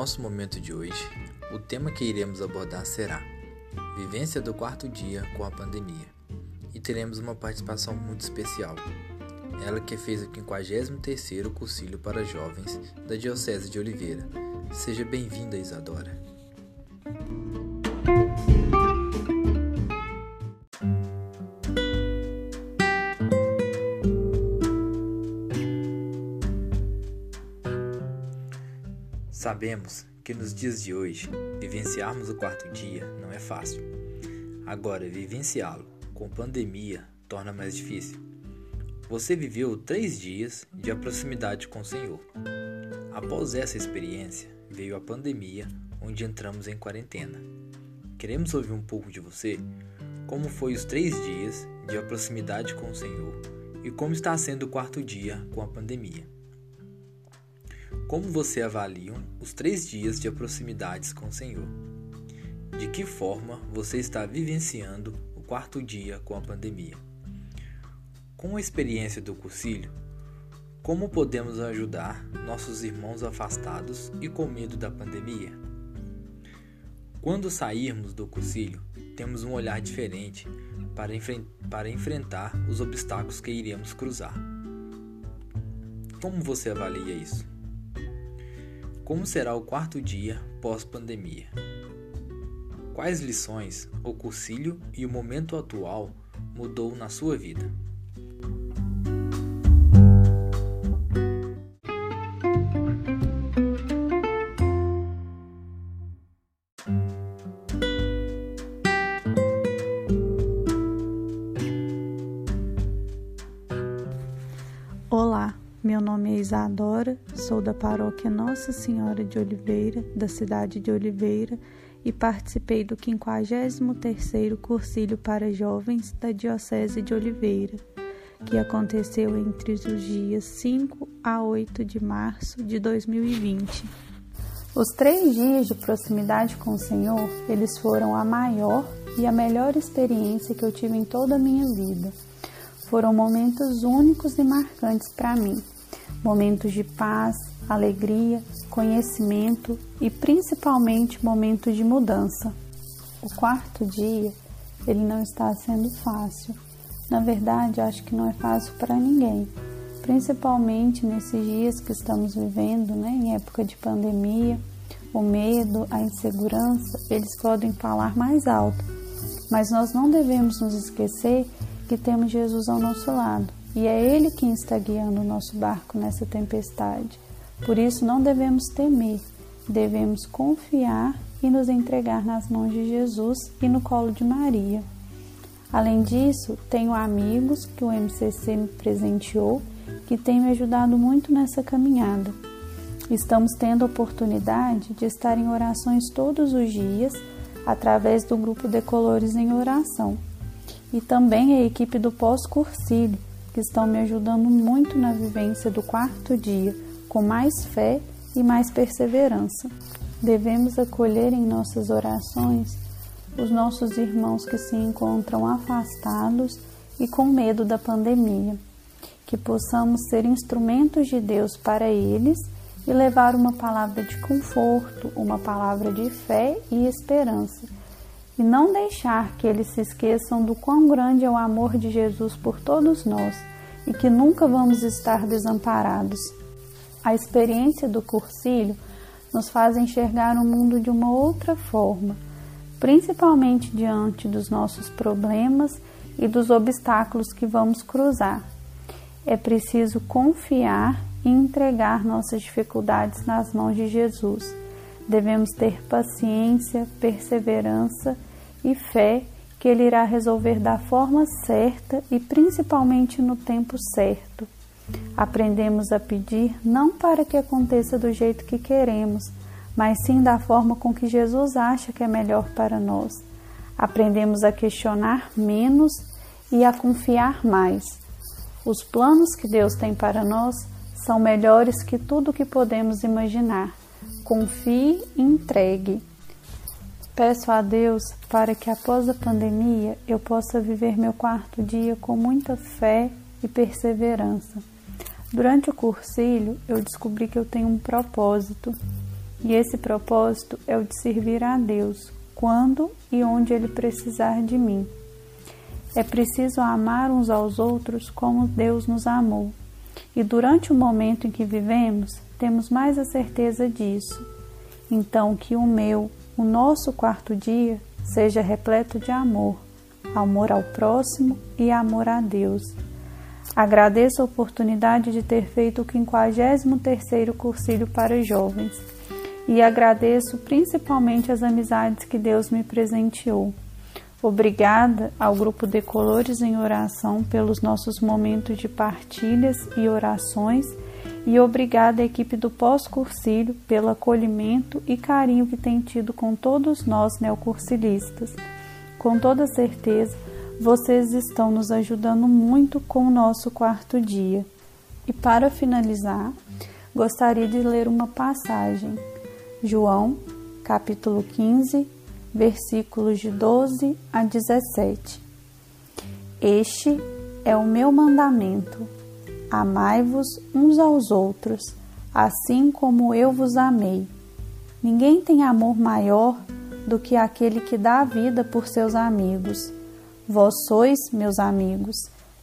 nosso momento de hoje, o tema que iremos abordar será Vivência do quarto dia com a pandemia. E teremos uma participação muito especial. Ela que fez o 53º Cursilho para Jovens da Diocese de Oliveira. Seja bem-vinda, Isadora. Sabemos que nos dias de hoje, vivenciarmos o quarto dia não é fácil. Agora, vivenciá-lo com pandemia torna mais difícil. Você viveu três dias de proximidade com o Senhor. Após essa experiência, veio a pandemia, onde entramos em quarentena. Queremos ouvir um pouco de você? Como foi os três dias de proximidade com o Senhor e como está sendo o quarto dia com a pandemia? Como você avalia os três dias de proximidades com o Senhor? De que forma você está vivenciando o quarto dia com a pandemia? Com a experiência do cursilho, como podemos ajudar nossos irmãos afastados e com medo da pandemia? Quando sairmos do cursilho, temos um olhar diferente para, para enfrentar os obstáculos que iremos cruzar. Como você avalia isso? Como será o quarto dia pós-pandemia? Quais lições o cursilho e o momento atual mudou na sua vida? Isadora, sou da paróquia Nossa Senhora de Oliveira, da cidade de Oliveira, e participei do 53º Cursilho para Jovens da Diocese de Oliveira, que aconteceu entre os dias 5 a 8 de março de 2020. Os três dias de proximidade com o Senhor, eles foram a maior e a melhor experiência que eu tive em toda a minha vida. Foram momentos únicos e marcantes para mim momentos de paz, alegria, conhecimento e principalmente momentos de mudança. O quarto dia, ele não está sendo fácil. Na verdade, acho que não é fácil para ninguém, principalmente nesses dias que estamos vivendo, né, em época de pandemia. O medo, a insegurança, eles podem falar mais alto, mas nós não devemos nos esquecer que temos Jesus ao nosso lado e é Ele quem está guiando o nosso barco nessa tempestade. Por isso não devemos temer, devemos confiar e nos entregar nas mãos de Jesus e no colo de Maria. Além disso, tenho amigos que o MCC me presenteou que têm me ajudado muito nessa caminhada. Estamos tendo a oportunidade de estar em orações todos os dias através do grupo Decolores em Oração e também a equipe do pós-cursilho que estão me ajudando muito na vivência do quarto dia, com mais fé e mais perseverança. Devemos acolher em nossas orações os nossos irmãos que se encontram afastados e com medo da pandemia, que possamos ser instrumentos de Deus para eles e levar uma palavra de conforto, uma palavra de fé e esperança, e não deixar que eles se esqueçam do quão grande é o amor de Jesus por todos nós e que nunca vamos estar desamparados. A experiência do cursilho nos faz enxergar o mundo de uma outra forma, principalmente diante dos nossos problemas e dos obstáculos que vamos cruzar. É preciso confiar e entregar nossas dificuldades nas mãos de Jesus. Devemos ter paciência, perseverança e fé que Ele irá resolver da forma certa e principalmente no tempo certo. Aprendemos a pedir não para que aconteça do jeito que queremos, mas sim da forma com que Jesus acha que é melhor para nós. Aprendemos a questionar menos e a confiar mais. Os planos que Deus tem para nós são melhores que tudo que podemos imaginar. Confie e entregue. Peço a Deus para que após a pandemia eu possa viver meu quarto dia com muita fé e perseverança. Durante o cursilho, eu descobri que eu tenho um propósito E esse propósito é o de servir a Deus quando e onde Ele precisar de mim. É preciso amar uns aos outros como Deus nos amou. E durante o momento em que vivemos, temos mais a certeza disso. Então, que o meu, o nosso quarto dia, seja repleto de amor, amor ao próximo e amor a Deus. Agradeço a oportunidade de ter feito o 53º cursilho para jovens e agradeço principalmente as amizades que Deus me presenteou. Obrigada ao grupo de Colores em Oração pelos nossos momentos de partilhas e orações e obrigada à equipe do pós-cursilho pelo acolhimento e carinho que tem tido com todos nós neocursilistas. Com toda certeza, vocês estão nos ajudando muito com o nosso quarto dia. E para finalizar, gostaria de ler uma passagem. João, capítulo 15, versículos de 12 a 17. Este é o meu mandamento Amai-vos uns aos outros, assim como eu vos amei. Ninguém tem amor maior do que aquele que dá a vida por seus amigos. Vós sois meus amigos,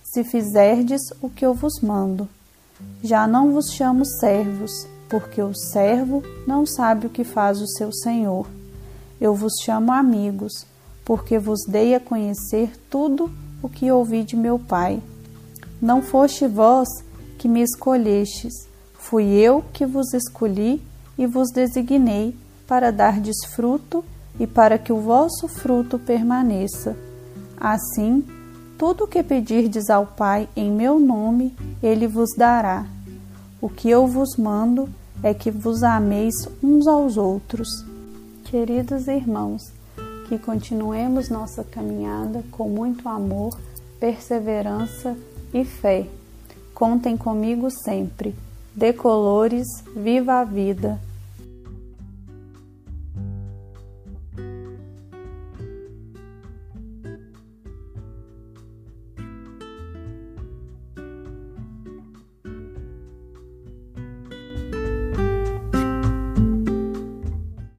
se fizerdes o que eu vos mando. Já não vos chamo servos, porque o servo não sabe o que faz o seu senhor. Eu vos chamo amigos, porque vos dei a conhecer tudo o que ouvi de meu Pai. Não foste vós que me escolhestes, fui eu que vos escolhi e vos designei para dardes fruto e para que o vosso fruto permaneça. Assim, tudo o que pedirdes ao Pai em meu nome, ele vos dará. O que eu vos mando é que vos ameis uns aos outros. Queridos irmãos, que continuemos nossa caminhada com muito amor, perseverança e fé. Contem comigo sempre. Decolores, viva a vida!